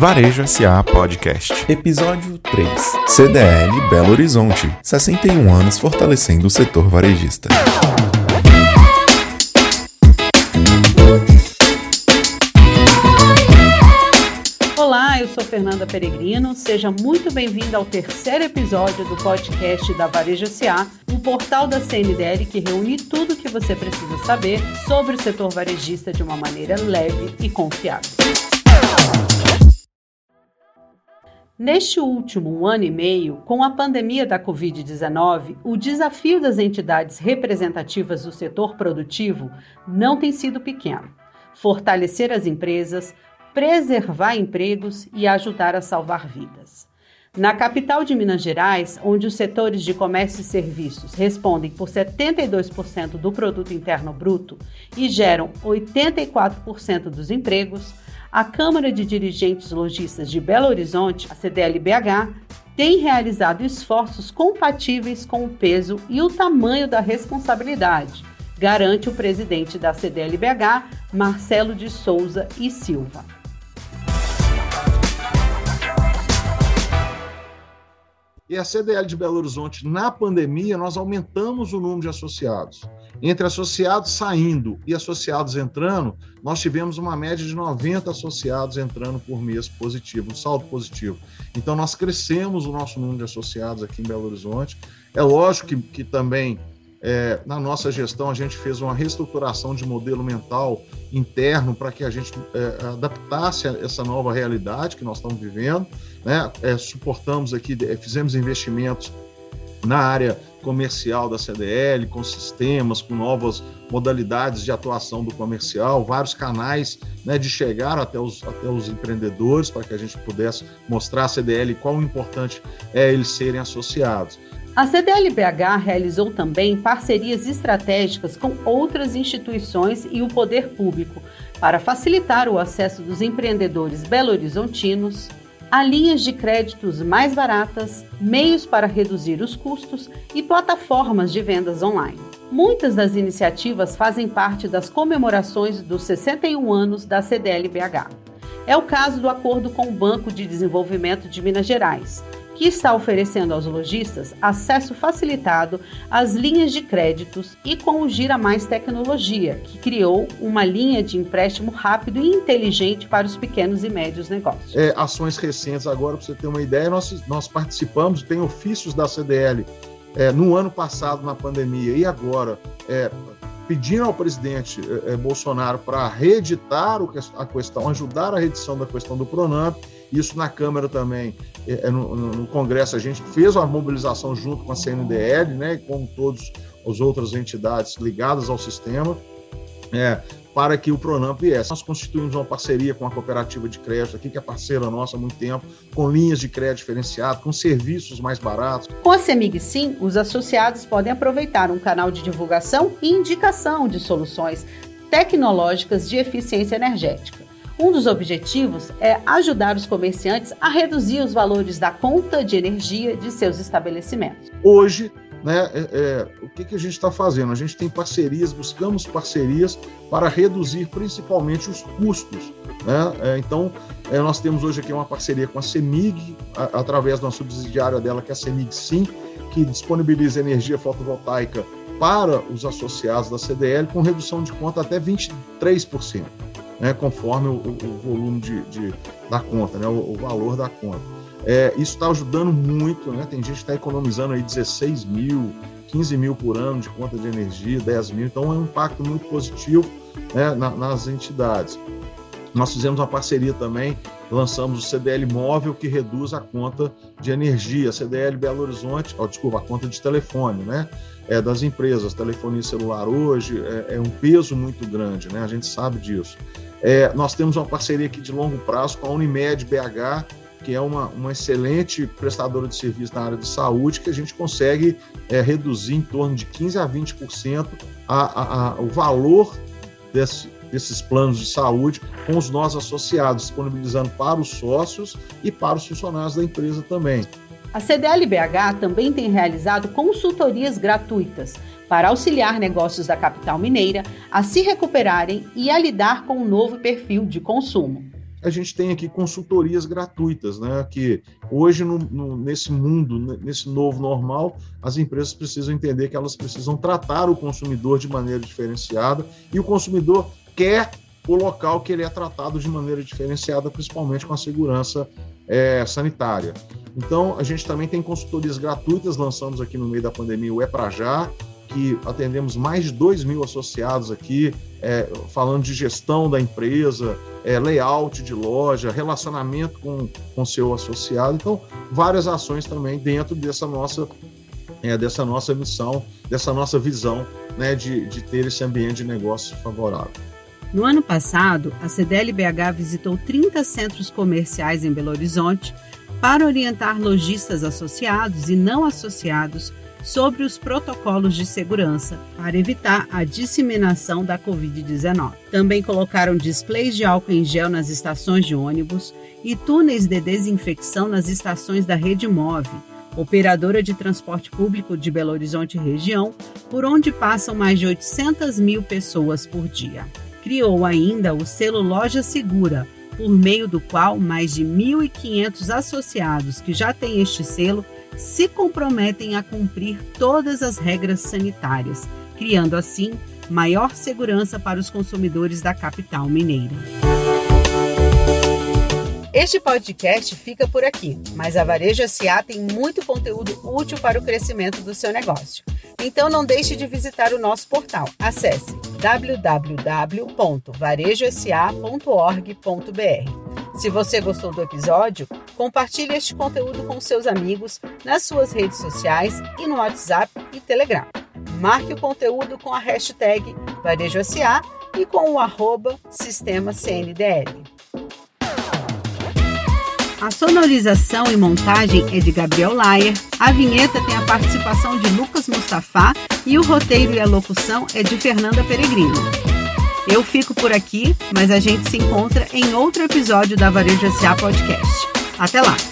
Varejo SA Podcast. Episódio 3. CDL Belo Horizonte. 61 anos fortalecendo o setor varejista. Olá, eu sou Fernanda Peregrino. Seja muito bem-vinda ao terceiro episódio do podcast da Varejo SA, um portal da CNDL que reúne tudo o que você precisa saber sobre o setor varejista de uma maneira leve e confiável. Neste último ano e meio, com a pandemia da Covid-19, o desafio das entidades representativas do setor produtivo não tem sido pequeno. Fortalecer as empresas, preservar empregos e ajudar a salvar vidas. Na capital de Minas Gerais, onde os setores de comércio e serviços respondem por 72% do produto interno bruto e geram 84% dos empregos, a Câmara de Dirigentes Logistas de Belo Horizonte, a CDLBH, tem realizado esforços compatíveis com o peso e o tamanho da responsabilidade, garante o presidente da CDLBH, Marcelo de Souza e Silva. E a CDL de Belo Horizonte, na pandemia, nós aumentamos o número de associados. Entre associados saindo e associados entrando, nós tivemos uma média de 90 associados entrando por mês positivo, um saldo positivo. Então, nós crescemos o nosso número de associados aqui em Belo Horizonte. É lógico que, que também é, na nossa gestão, a gente fez uma reestruturação de modelo mental interno para que a gente é, adaptasse a essa nova realidade que nós estamos vivendo. Né? É, suportamos aqui, é, fizemos investimentos na área comercial da CDL, com sistemas, com novas modalidades de atuação do comercial, vários canais né, de chegar até os, até os empreendedores para que a gente pudesse mostrar a CDL qual o importante é eles serem associados. A CDLBH realizou também parcerias estratégicas com outras instituições e o poder público para facilitar o acesso dos empreendedores belo-horizontinos a linhas de créditos mais baratas, meios para reduzir os custos e plataformas de vendas online. Muitas das iniciativas fazem parte das comemorações dos 61 anos da CDLBH. É o caso do acordo com o Banco de Desenvolvimento de Minas Gerais, que está oferecendo aos lojistas acesso facilitado às linhas de créditos e com o Gira Mais Tecnologia, que criou uma linha de empréstimo rápido e inteligente para os pequenos e médios negócios. É, ações recentes agora, para você ter uma ideia, nós, nós participamos, tem ofícios da CDL é, no ano passado, na pandemia, e agora, é, pedindo ao presidente é, é Bolsonaro para reeditar a questão, ajudar a reedição da questão do Pronamp, isso na Câmara também, é, é, no, no, Congresso, a gente fez uma mobilização junto com a CNDL, né, com todas as outras entidades ligadas ao sistema, é, para que o Pronamp viesse. Nós constituímos uma parceria com a cooperativa de crédito aqui, que é parceira nossa há muito tempo, com linhas de crédito diferenciado, com serviços mais baratos. Com a CEMIG Sim, os associados podem aproveitar um canal de divulgação e indicação de soluções tecnológicas de eficiência energética. Um dos objetivos é ajudar os comerciantes a reduzir os valores da conta de energia de seus estabelecimentos. Hoje, né, é, é, o que, que a gente está fazendo? A gente tem parcerias, buscamos parcerias para reduzir principalmente os custos. Né? É, então, é, nós temos hoje aqui uma parceria com a CEMIG, a, através de uma subsidiária dela, que é a CEMIG Sim, que disponibiliza energia fotovoltaica para os associados da CDL com redução de conta até 23% né, conforme o, o volume de, de, da conta, né, o, o valor da conta. É, isso está ajudando muito, né? Tem gente que está economizando aí 16 mil, 15 mil por ano de conta de energia, 10 mil, então é um impacto muito positivo né, na, nas entidades. Nós fizemos uma parceria também, lançamos o CDL móvel que reduz a conta de energia, CDL Belo Horizonte, oh, desculpa, a conta de telefone, né? É, das empresas, telefonia celular hoje é, é um peso muito grande, né? A gente sabe disso. É, nós temos uma parceria aqui de longo prazo com a Unimed BH, que é uma, uma excelente prestadora de serviço na área de saúde, que a gente consegue é, reduzir em torno de 15% a 20% a, a, a, o valor desse, desses planos de saúde com os nossos associados, disponibilizando para os sócios e para os funcionários da empresa também. A CDL-BH também tem realizado consultorias gratuitas para auxiliar negócios da capital mineira a se recuperarem e a lidar com um novo perfil de consumo. a gente tem aqui consultorias gratuitas, né? Que hoje, no, no, nesse mundo, nesse novo normal, as empresas precisam entender que elas precisam tratar o consumidor de maneira diferenciada e o consumidor quer o local que ele é tratado de maneira diferenciada, principalmente com a segurança é, sanitária. Então, a gente também tem consultorias gratuitas, lançamos aqui no meio da pandemia o É Pra Já, que atendemos mais de 2 mil associados aqui, é, falando de gestão da empresa, é, layout de loja, relacionamento com o seu associado. Então, várias ações também dentro dessa nossa, é, dessa nossa missão, dessa nossa visão né, de, de ter esse ambiente de negócio favorável. No ano passado, a CDLBH visitou 30 centros comerciais em Belo Horizonte para orientar lojistas associados e não associados sobre os protocolos de segurança para evitar a disseminação da Covid-19. Também colocaram displays de álcool em gel nas estações de ônibus e túneis de desinfecção nas estações da Rede Move, operadora de transporte público de Belo Horizonte região, por onde passam mais de 800 mil pessoas por dia. Criou ainda o selo Loja Segura, por meio do qual mais de 1.500 associados que já têm este selo se comprometem a cumprir todas as regras sanitárias, criando assim maior segurança para os consumidores da capital mineira. Este podcast fica por aqui, mas a Varejo SA tem muito conteúdo útil para o crescimento do seu negócio. Então não deixe de visitar o nosso portal. Acesse www.varejosa.org.br. Se você gostou do episódio, compartilhe este conteúdo com seus amigos nas suas redes sociais e no WhatsApp e Telegram. Marque o conteúdo com a hashtag VarejoSA e com o arroba Sistema CNDL. A sonorização e montagem é de Gabriel Laier, a vinheta tem a participação de Lucas Mustafa e o roteiro e a locução é de Fernanda Peregrino. Eu fico por aqui, mas a gente se encontra em outro episódio da Varejo SA Podcast. Até lá!